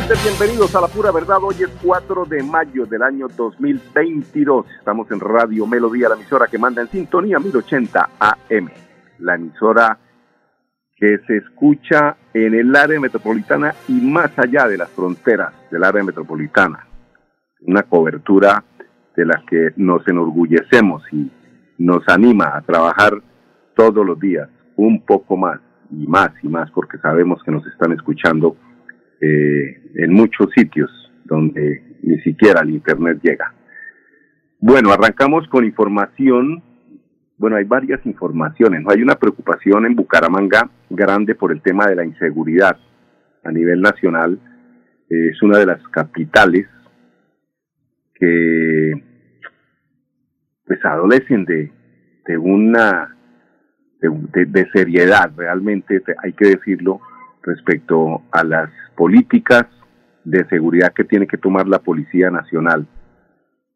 Bienvenidos a La Pura Verdad. Hoy es 4 de mayo del año 2022. Estamos en Radio Melodía, la emisora que manda en sintonía 1080 AM. La emisora que se escucha en el área metropolitana y más allá de las fronteras del área metropolitana. Una cobertura de la que nos enorgullecemos y nos anima a trabajar todos los días un poco más y más y más porque sabemos que nos están escuchando eh, en muchos sitios donde ni siquiera el Internet llega. Bueno, arrancamos con información. Bueno, hay varias informaciones. Hay una preocupación en Bucaramanga grande por el tema de la inseguridad a nivel nacional. es una de las capitales que pues adolecen de una de seriedad realmente hay que decirlo respecto a las políticas de seguridad que tiene que tomar la Policía Nacional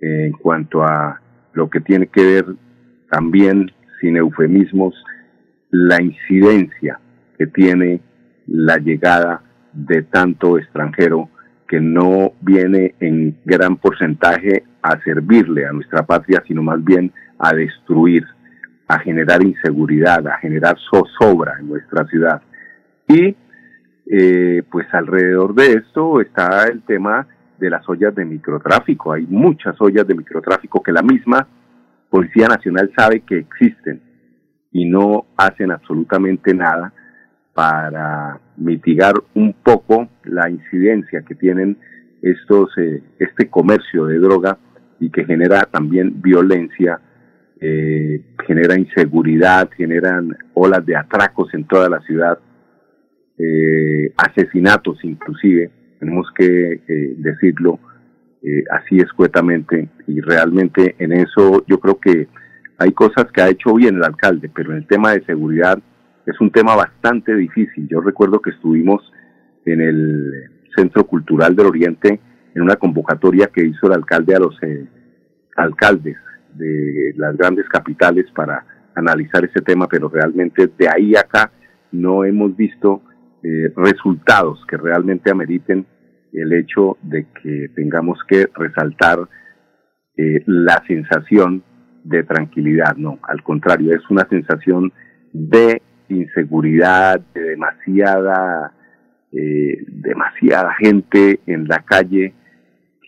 en cuanto a lo que tiene que ver también, sin eufemismos, la incidencia que tiene la llegada de tanto extranjero que no viene en gran porcentaje a servirle a nuestra patria, sino más bien a destruir, a generar inseguridad, a generar zozobra en nuestra ciudad. Y eh, pues alrededor de esto está el tema de las ollas de microtráfico. Hay muchas ollas de microtráfico que la misma Policía Nacional sabe que existen y no hacen absolutamente nada para mitigar un poco la incidencia que tienen estos eh, este comercio de droga y que genera también violencia, eh, genera inseguridad, generan olas de atracos en toda la ciudad eh, asesinatos inclusive, tenemos que eh, decirlo eh, así escuetamente y realmente en eso yo creo que hay cosas que ha hecho bien el alcalde, pero en el tema de seguridad es un tema bastante difícil. Yo recuerdo que estuvimos en el Centro Cultural del Oriente en una convocatoria que hizo el alcalde a los eh, alcaldes de las grandes capitales para analizar ese tema, pero realmente de ahí acá no hemos visto eh, resultados que realmente ameriten el hecho de que tengamos que resaltar eh, la sensación de tranquilidad, no, al contrario, es una sensación de inseguridad, de demasiada, eh, demasiada gente en la calle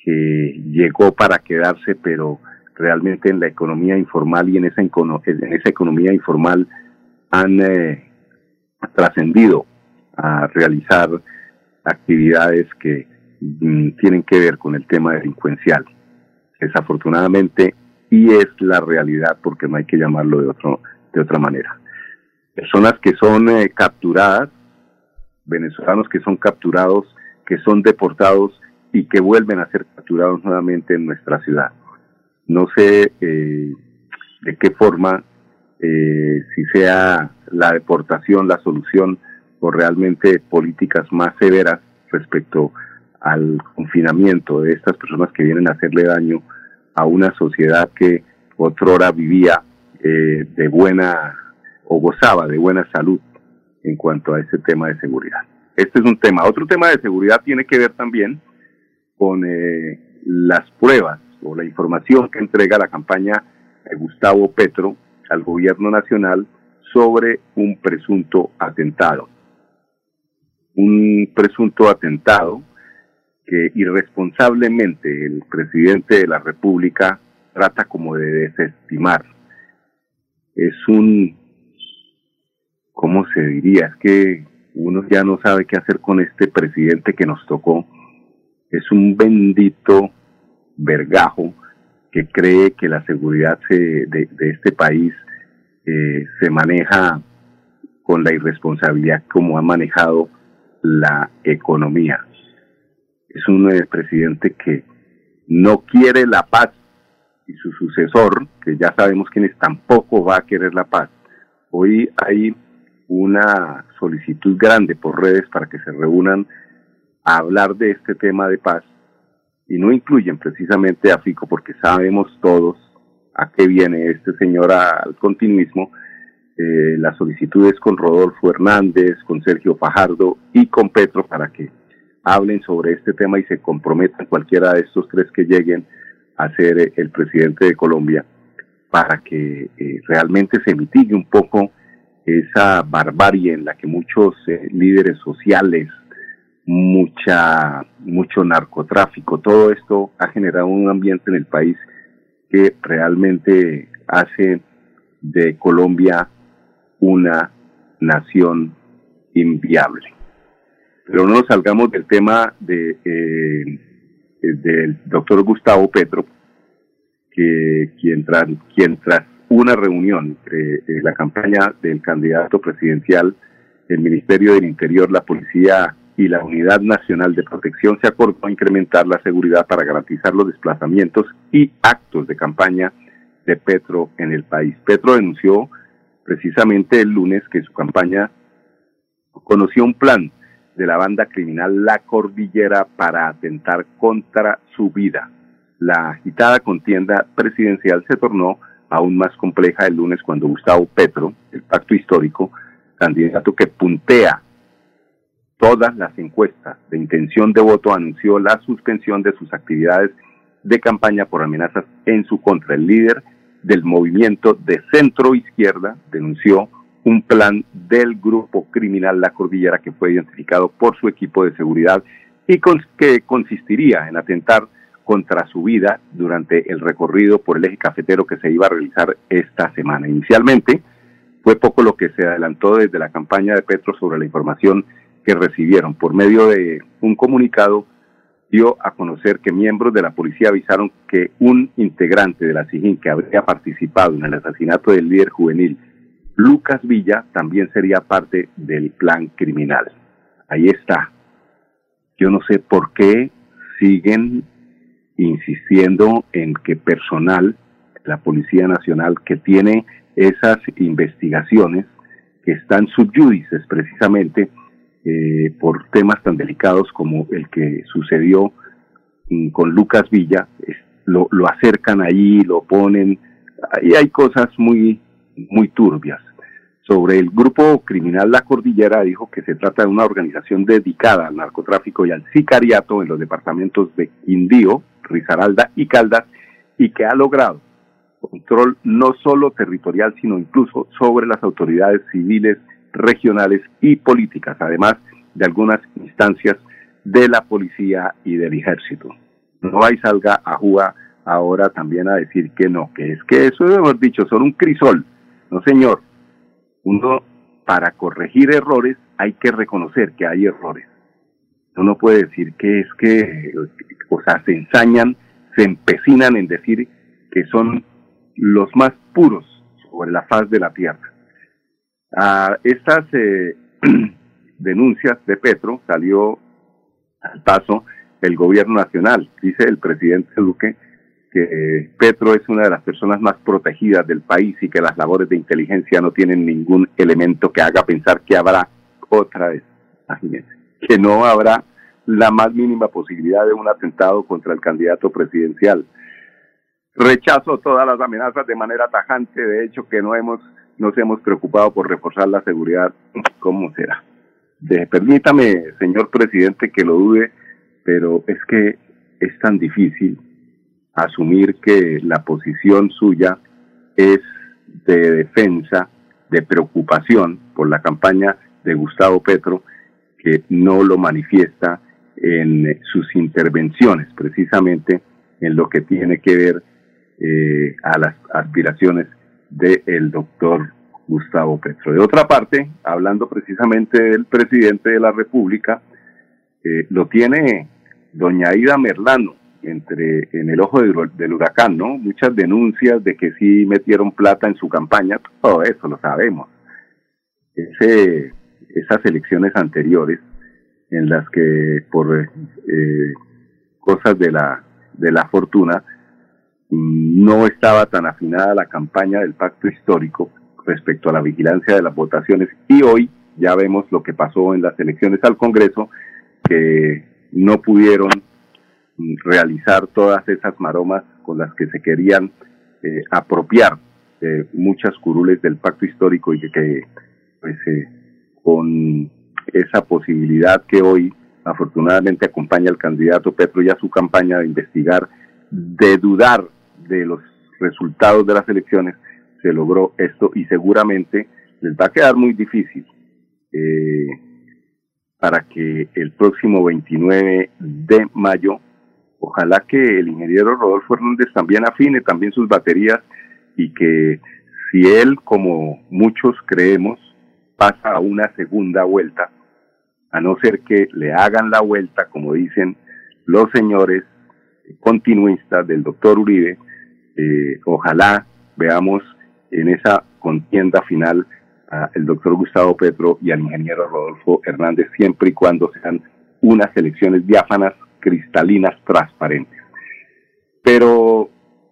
que llegó para quedarse, pero realmente en la economía informal y en esa, en esa economía informal han trascendido a realizar actividades que mm, tienen que ver con el tema delincuencial. Desafortunadamente, y es la realidad porque no hay que llamarlo de, otro, de otra manera. Personas que son eh, capturadas, venezolanos que son capturados, que son deportados y que vuelven a ser capturados nuevamente en nuestra ciudad. No sé eh, de qué forma, eh, si sea la deportación la solución, o realmente políticas más severas respecto al confinamiento de estas personas que vienen a hacerle daño a una sociedad que otrora vivía eh, de buena o gozaba de buena salud en cuanto a ese tema de seguridad. Este es un tema. Otro tema de seguridad tiene que ver también con eh, las pruebas o la información que entrega la campaña de Gustavo Petro al gobierno nacional sobre un presunto atentado un presunto atentado que irresponsablemente el presidente de la República trata como de desestimar. Es un, ¿cómo se diría? Es que uno ya no sabe qué hacer con este presidente que nos tocó. Es un bendito vergajo que cree que la seguridad de, este país eh, se maneja con la irresponsabilidad como ha manejado la economía. Es un eh, presidente que no quiere la paz y su sucesor, que ya sabemos quién es, tampoco va a querer la paz. Hoy hay una solicitud grande por redes para que se reúnan a hablar de este tema de paz y no incluyen precisamente a Fico porque sabemos todos a qué viene este señor al continuismo. Eh, las solicitudes con Rodolfo Hernández, con Sergio Fajardo y con Petro para que hablen sobre este tema y se comprometan cualquiera de estos tres que lleguen a ser el presidente de Colombia para que eh, realmente se mitigue un poco esa barbarie en la que muchos eh, líderes sociales, mucha, mucho narcotráfico, todo esto ha generado un ambiente en el país que realmente hace de Colombia una nación inviable. Pero no nos salgamos del tema de, eh, del doctor Gustavo Petro, que quien tras, quien tras una reunión entre eh, la campaña del candidato presidencial, el Ministerio del Interior, la Policía y la Unidad Nacional de Protección se acordó incrementar la seguridad para garantizar los desplazamientos y actos de campaña de Petro en el país. Petro denunció precisamente el lunes que su campaña conoció un plan de la banda criminal La Cordillera para atentar contra su vida. La agitada contienda presidencial se tornó aún más compleja el lunes cuando Gustavo Petro, el pacto histórico, candidato que puntea todas las encuestas de intención de voto, anunció la suspensión de sus actividades de campaña por amenazas en su contra. El líder del movimiento de centro izquierda denunció un plan del grupo criminal La Cordillera que fue identificado por su equipo de seguridad y que consistiría en atentar contra su vida durante el recorrido por el eje cafetero que se iba a realizar esta semana. Inicialmente fue poco lo que se adelantó desde la campaña de Petro sobre la información que recibieron. Por medio de un comunicado dio a conocer que miembros de la policía avisaron que un integrante de la SIGIN que habría participado en el asesinato del líder juvenil Lucas Villa también sería parte del plan criminal. Ahí está. Yo no sé por qué siguen insistiendo en que personal, la Policía Nacional, que tiene esas investigaciones, que están subyúdices precisamente eh, por temas tan delicados como el que sucedió mm, con Lucas Villa, lo, lo acercan ahí, lo ponen, ahí hay cosas muy, muy turbias. Sobre el grupo criminal La Cordillera dijo que se trata de una organización dedicada al narcotráfico y al sicariato en los departamentos de Quindío, Risaralda y Caldas y que ha logrado control no solo territorial, sino incluso sobre las autoridades civiles, regionales y políticas, además de algunas instancias de la policía y del ejército. No hay salga a Juga ahora también a decir que no, que es que eso hemos dicho, son un crisol. No, señor. Uno, para corregir errores, hay que reconocer que hay errores. Uno puede decir que es que o sea, se ensañan, se empecinan en decir que son los más puros sobre la faz de la tierra. A estas eh, denuncias de Petro salió al paso el gobierno nacional. Dice el presidente Duque que Petro es una de las personas más protegidas del país y que las labores de inteligencia no tienen ningún elemento que haga pensar que habrá otra vez, imagínense, que no habrá la más mínima posibilidad de un atentado contra el candidato presidencial. Rechazo todas las amenazas de manera tajante, de hecho que no hemos nos hemos preocupado por reforzar la seguridad. ¿Cómo será? Permítame, señor presidente, que lo dude, pero es que es tan difícil asumir que la posición suya es de defensa, de preocupación por la campaña de Gustavo Petro, que no lo manifiesta en sus intervenciones, precisamente en lo que tiene que ver eh, a las aspiraciones del doctor Gustavo Petro. De otra parte, hablando precisamente del presidente de la República, eh, lo tiene doña Ida Merlano entre en el ojo del, huracán, ¿no? Muchas denuncias de que sí metieron plata en su campaña, todo eso lo sabemos. ese, esas elecciones anteriores en las que por eh, cosas de la, de la fortuna no estaba tan afinada la campaña del pacto histórico respecto a la vigilancia de las votaciones y hoy ya vemos lo que pasó en las elecciones al Congreso, que no pudieron mm, realizar todas esas maromas con las que se querían eh, apropiar muchas curules del pacto histórico y que, pues, eh, con esa posibilidad que hoy afortunadamente acompaña al candidato Petro y a su campaña de investigar, de dudar de los resultados de las elecciones, se logró esto y seguramente les va a quedar muy difícil eh, para que el próximo 29 de mayo, ojalá que el ingeniero Rodolfo Hernández también afine también sus baterías y que si él, como muchos creemos, pasa a una segunda vuelta, a no ser que le hagan la vuelta, como dicen los señores continuistas del doctor Uribe, eh, ojalá veamos en esa contienda final al doctor Gustavo Petro y al ingeniero Rodolfo Hernández, siempre y cuando sean unas elecciones diáfanas, cristalinas, transparentes. Pero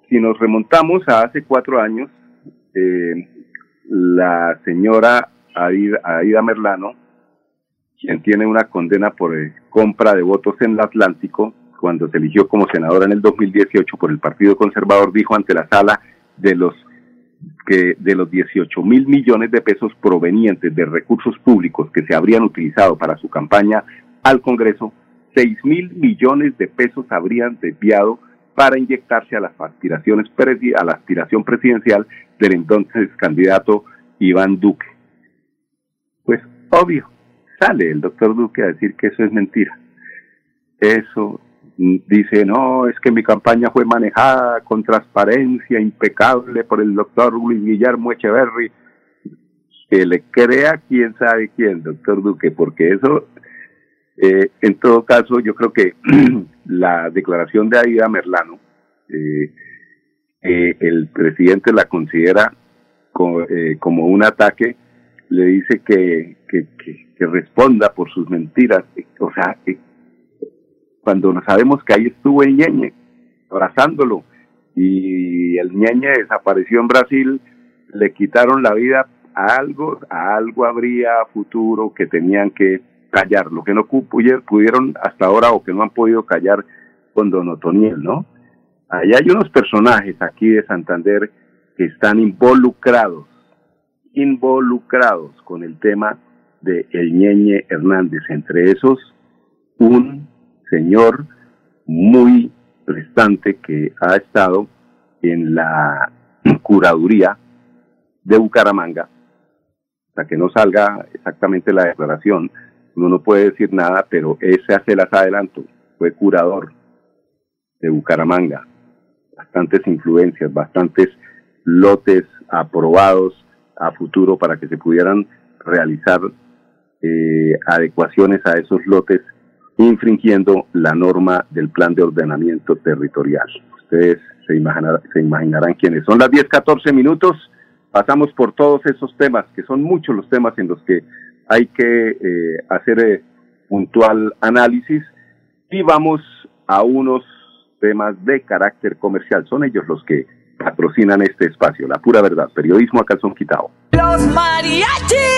si nos remontamos a hace cuatro años, eh, la señora Aida, Merlano, quien tiene una condena por eh, compra de votos en el Atlántico, cuando se eligió como senadora en el 2018 por el Partido Conservador, dijo ante la sala de los que de los 18 mil millones de pesos provenientes de recursos públicos que se habrían utilizado para su campaña al Congreso, 6 mil millones de pesos habrían desviado para inyectarse a las aspiraciones a la aspiración presidencial del entonces candidato Iván Duque. Pues obvio, sale el doctor Duque a decir que eso es mentira. Eso dice, no, es que mi campaña fue manejada con transparencia impecable por el doctor Luis Guillermo Echeverry. Que le crea quién sabe quién, doctor Duque, porque eso, eh, en todo caso, yo creo que la declaración de Aida Merlano, eh, eh, el presidente la considera eh, como, un ataque, le dice que, que, responda por sus mentiras. O sea, cuando sabemos que ahí estuvo el ñeñe abrazándolo. Y el ñeñe desapareció en Brasil, le quitaron la vida a algo, a algo habría futuro que tenían que callar, lo que no pudieron hasta ahora o que no han podido callar con Don Otoniel, ¿no? Ahí hay unos personajes aquí de Santander que están involucrados, involucrados con el tema de El Ñeñe Hernández, entre esos un señor muy prestante que ha estado en la curaduría de Bucaramanga, hasta que no salga exactamente la declaración, uno no puede decir nada, pero ese hace las adelanto, fue curador de Bucaramanga, bastantes influencias, bastantes lotes aprobados a futuro para que se pudieran realizar eh, adecuaciones a esos lotes infringiendo la norma del plan de ordenamiento territorial. Ustedes se, imaginar, se imaginarán quiénes son. Las 10, 14 minutos, pasamos por todos esos temas, que son muchos los temas en los que hay que eh, hacer eh, puntual análisis y vamos a unos temas de carácter comercial. Son ellos los que patrocinan este espacio. La pura verdad, periodismo a calzón quitado. Los mariachis.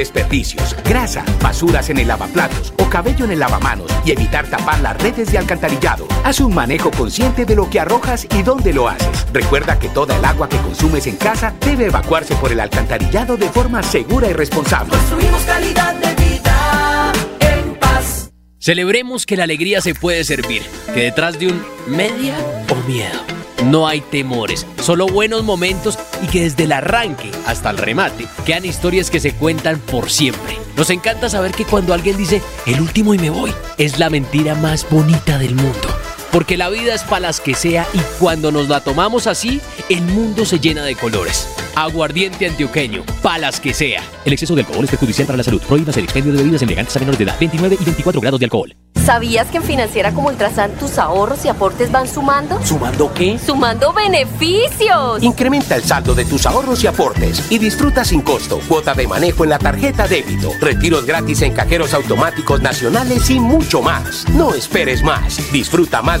desperdicios, grasa, basuras en el lavaplatos o cabello en el lavamanos y evitar tapar las redes de alcantarillado. Haz un manejo consciente de lo que arrojas y dónde lo haces. Recuerda que toda el agua que consumes en casa debe evacuarse por el alcantarillado de forma segura y responsable. Construimos calidad de vida en paz. Celebremos que la alegría se puede servir, que detrás de un media o miedo no hay temores, solo buenos momentos y que desde el arranque hasta el remate quedan historias que se cuentan por siempre. Nos encanta saber que cuando alguien dice el último y me voy, es la mentira más bonita del mundo. Porque la vida es para las que sea y cuando nos la tomamos así, el mundo se llena de colores. Aguardiente antioqueño, palas que sea. El exceso de alcohol es perjudicial para la salud. Prohíbas el expendio de bebidas elegantes a menores de edad. 29 y 24 grados de alcohol. ¿Sabías que en Financiera como Ultrasan tus ahorros y aportes van sumando? ¿Sumando qué? ¡Sumando beneficios! Incrementa el saldo de tus ahorros y aportes y disfruta sin costo cuota de manejo en la tarjeta débito, retiros gratis en cajeros automáticos nacionales y mucho más. No esperes más. Disfruta más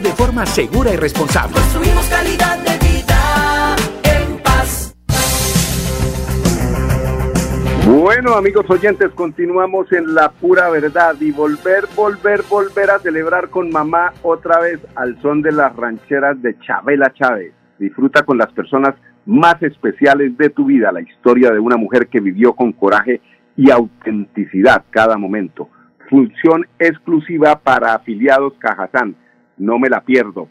de forma segura y responsable. Construimos calidad de vida en paz. Bueno, amigos oyentes, continuamos en la pura verdad y volver, volver, volver a celebrar con mamá otra vez al son de las rancheras de Chabela Chávez. Disfruta con las personas más especiales de tu vida la historia de una mujer que vivió con coraje y autenticidad cada momento. Función exclusiva para afiliados Cajazán. No me la pierdo.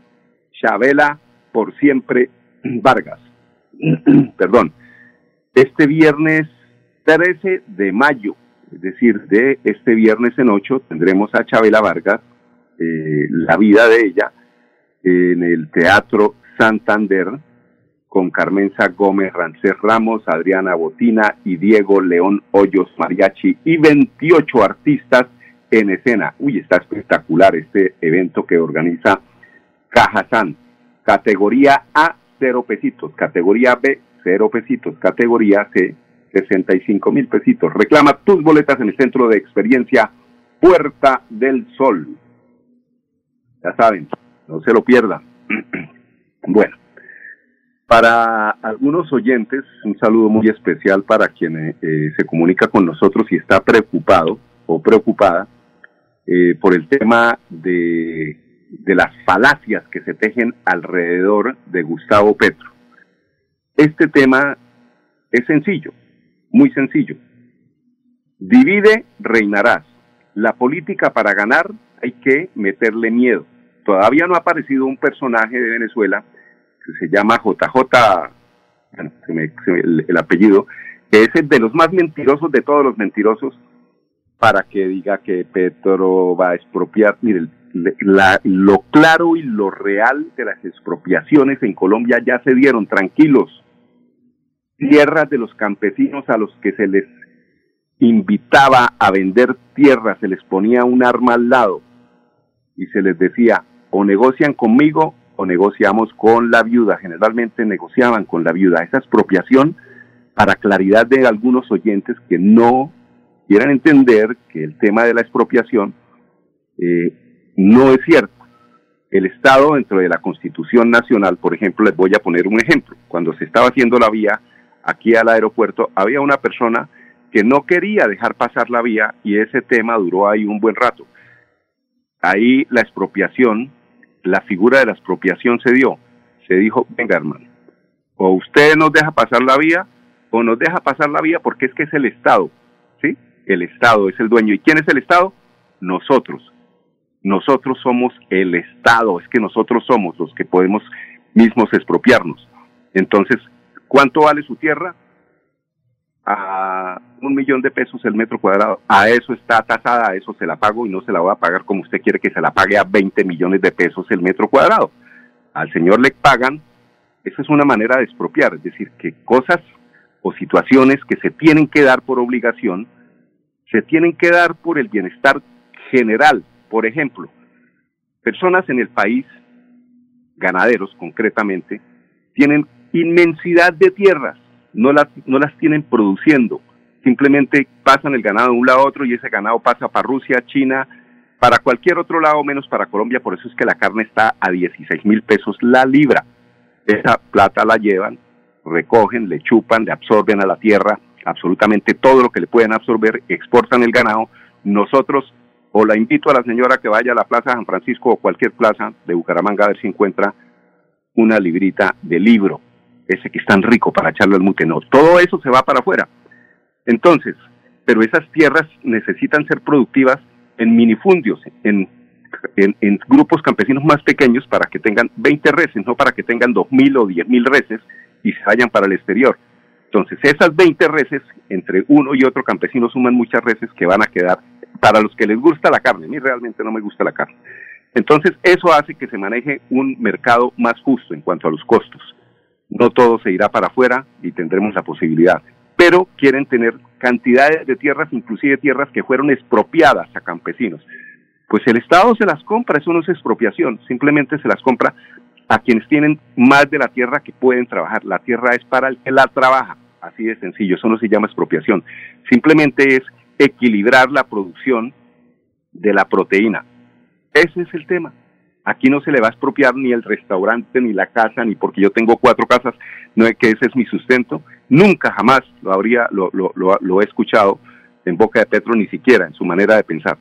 Chabela por siempre Vargas. Perdón. Este viernes 13 de mayo, es decir, de este viernes en 8, tendremos a Chabela Vargas, eh, la vida de ella, en el Teatro Santander, con Carmenza Gómez Rancés Ramos, Adriana Botina y Diego León Hoyos Mariachi y 28 artistas en escena. Uy, está espectacular este evento que organiza Cajazán. Categoría A, cero pesitos. Categoría B, cero pesitos. Categoría C, 65 mil pesitos. Reclama tus boletas en el centro de experiencia Puerta del Sol. Ya saben, no se lo pierdan. bueno, para algunos oyentes, un saludo muy especial para quien eh, se comunica con nosotros y está preocupado o preocupada eh, por el tema de, de las falacias que se tejen alrededor de Gustavo Petro. Este tema es sencillo, muy sencillo. Divide, reinarás. La política para ganar hay que meterle miedo. Todavía no ha aparecido un personaje de Venezuela que se llama JJ, bueno, se me, el, el apellido, que es el de los más mentirosos de todos los mentirosos, para que diga que Petro va a expropiar. Mire, la, lo claro y lo real de las expropiaciones en Colombia ya se dieron, tranquilos. Tierras de los campesinos a los que se les invitaba a vender tierras, se les ponía un arma al lado y se les decía, o negocian conmigo o negociamos con la viuda. Generalmente negociaban con la viuda. Esa expropiación, para claridad de algunos oyentes que no quieran entender que el tema de la expropiación eh, no es cierto. El Estado, dentro de la Constitución Nacional, por ejemplo, les voy a poner un ejemplo. Cuando se estaba haciendo la vía aquí al aeropuerto, había una persona que no quería dejar pasar la vía y ese tema duró ahí un buen rato. Ahí la expropiación, la figura de la expropiación se dio. Se dijo, venga hermano, o usted nos deja pasar la vía o nos deja pasar la vía porque es que es el Estado. El Estado es el dueño. ¿Y quién es el Estado? Nosotros. Nosotros somos el Estado, es que nosotros somos los que podemos mismos expropiarnos. Entonces, ¿cuánto vale su tierra? a un millón de pesos el metro cuadrado. A eso está tasada, a eso se la pago y no se la voy a pagar como usted quiere que se la pague a 20 millones de pesos el metro cuadrado. Al señor le pagan Esa es una manera de expropiar, es decir, que cosas o situaciones que se tienen que dar por obligación, se tienen que dar por el bienestar general. Por ejemplo, personas en el país, ganaderos concretamente, tienen inmensidad de tierras, no las, no las tienen produciendo, simplemente pasan el ganado de un lado a otro y ese ganado pasa para Rusia, China, para cualquier otro lado menos para Colombia, por eso es que la carne está a 16 mil pesos la libra. Esa plata la llevan, recogen, le chupan, le absorben a la tierra absolutamente todo lo que le pueden absorber, exportan el ganado. Nosotros, o la invito a la señora que vaya a la Plaza San Francisco o cualquier plaza de Bucaramanga a ver si encuentra una librita de libro, ese que es tan rico para echarlo al. No, todo eso se va para afuera. Entonces, pero esas tierras necesitan ser productivas en minifundios, en, en, grupos campesinos más pequeños para que tengan 20 reses, no para que tengan 2.000 o 10.000 reses y se vayan para el exterior. Entonces, esas 20 reses, entre uno y otro campesino suman muchas reses que van a quedar para los que les gusta la carne. A mí realmente no me gusta la carne. Entonces, eso hace que se maneje un mercado más justo en cuanto a los costos. No todo se irá para afuera y tendremos la posibilidad pero quieren tener cantidades de tierras, inclusive tierras que fueron expropiadas a campesinos. Pues el Estado se las compra, eso no es expropiación, simplemente se las compra a quienes tienen más de la tierra que pueden trabajar. La tierra es para el que la trabaja, así de sencillo, eso no se llama expropiación. Simplemente es equilibrar la producción de la proteína. Ese es el tema. Aquí no se le va a expropiar ni el restaurante, ni la casa, ni porque yo tengo cuatro casas, no es que ese es mi sustento. Nunca jamás lo habría, lo, lo, lo, he escuchado en boca de Petro, ni siquiera en su manera de pensar.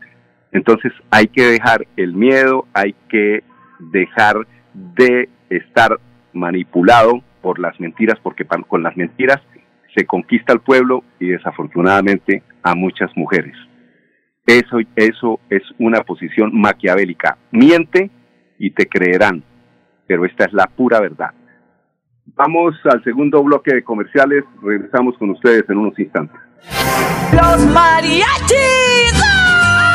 Entonces hay que dejar el miedo, hay que dejar de estar manipulado por las mentiras, porque con las mentiras se conquista al pueblo y desafortunadamente a muchas mujeres. Eso, eso es una posición maquiavélica. Miente y te creerán, pero esta es la pura verdad. Vamos al segundo bloque de comerciales, regresamos con ustedes en unos instantes. Los mariachis.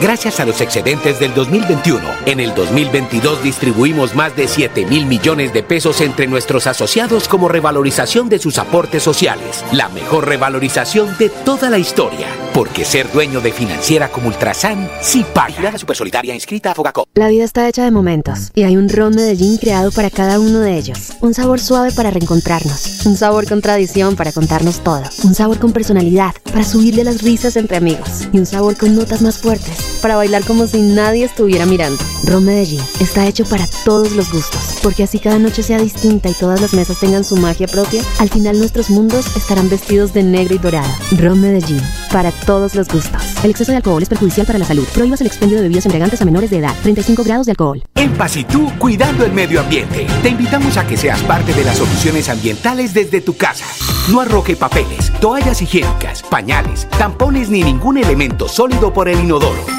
Gracias a los excedentes del 2021, en el 2022 distribuimos más de 7 mil millones de pesos entre nuestros asociados como revalorización de sus aportes sociales. La mejor revalorización de toda la historia. Porque ser dueño de financiera como Ultrasan sí paga. la inscrita a Fogacop. La vida está hecha de momentos y hay un ron Medellín creado para cada uno de ellos. Un sabor suave para reencontrarnos. Un sabor con tradición para contarnos todo. Un sabor con personalidad para subirle las risas entre amigos. Y un sabor con notas más fuertes para bailar como si nadie estuviera mirando. Ron Medellín está hecho para todos los gustos. Porque así cada noche sea distinta y todas las mesas tengan su magia propia, al final nuestros mundos estarán vestidos de negro y dorado. Ron Medellín, para todos los gustos. El exceso de alcohol es perjudicial para la salud. Prohíbas el expendio de bebidas embriagantes a menores de edad. 35 grados de alcohol. En Paz y tú, cuidando el medio ambiente. Te invitamos a que seas parte de las soluciones ambientales desde tu casa. No arroje papeles, toallas higiénicas, pañales, tampones ni ningún elemento sólido por el inodoro.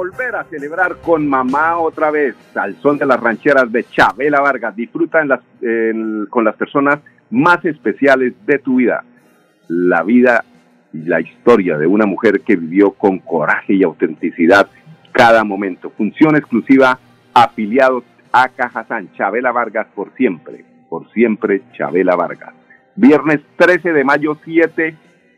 Volver, a celebrar con mamá otra vez al son de las rancheras de Chabela Vargas. Disfruta en las, en- con las personas más especiales de tu vida. La vida y la historia de una mujer que vivió con coraje y autenticidad cada momento. Función exclusiva afiliados a Cajazán. Chabela Vargas por siempre. Por siempre Chabela Vargas. Viernes 13 de mayo, 7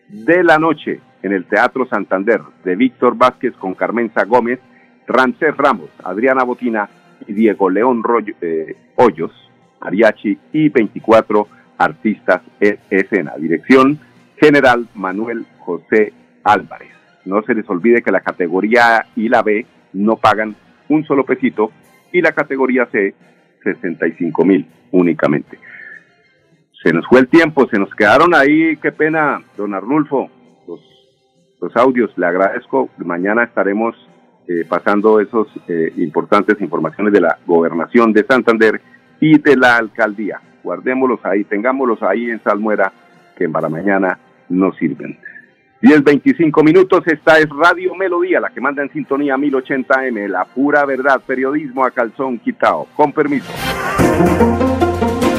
de la noche, en el Teatro Santander, de Víctor Vázquez con Carmenza Gómez, Rancés Ramos, Adriana Botina y Diego León eh, Hoyos, mariachi y 24 artistas en escena. Dirección General Manuel José Álvarez. No se les olvide que la categoría A y la B no pagan un solo pesito y la categoría C 65 mil únicamente. Se nos fue el tiempo, se nos quedaron ahí, qué pena, don Arnulfo, los, audios, le agradezco. Mañana estaremos eh, pasando esos eh, importantes informaciones de la gobernación de Santander y de la alcaldía. Guardémoslos ahí, tengámoslos ahí en Salmuera, que para mañana nos sirven. 10, 25 minutos, esta es Radio Melodía, la que manda en sintonía 1080M, la pura verdad, periodismo a calzón quitado. Con permiso.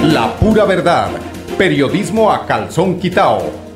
La pura verdad, periodismo a calzón quitado,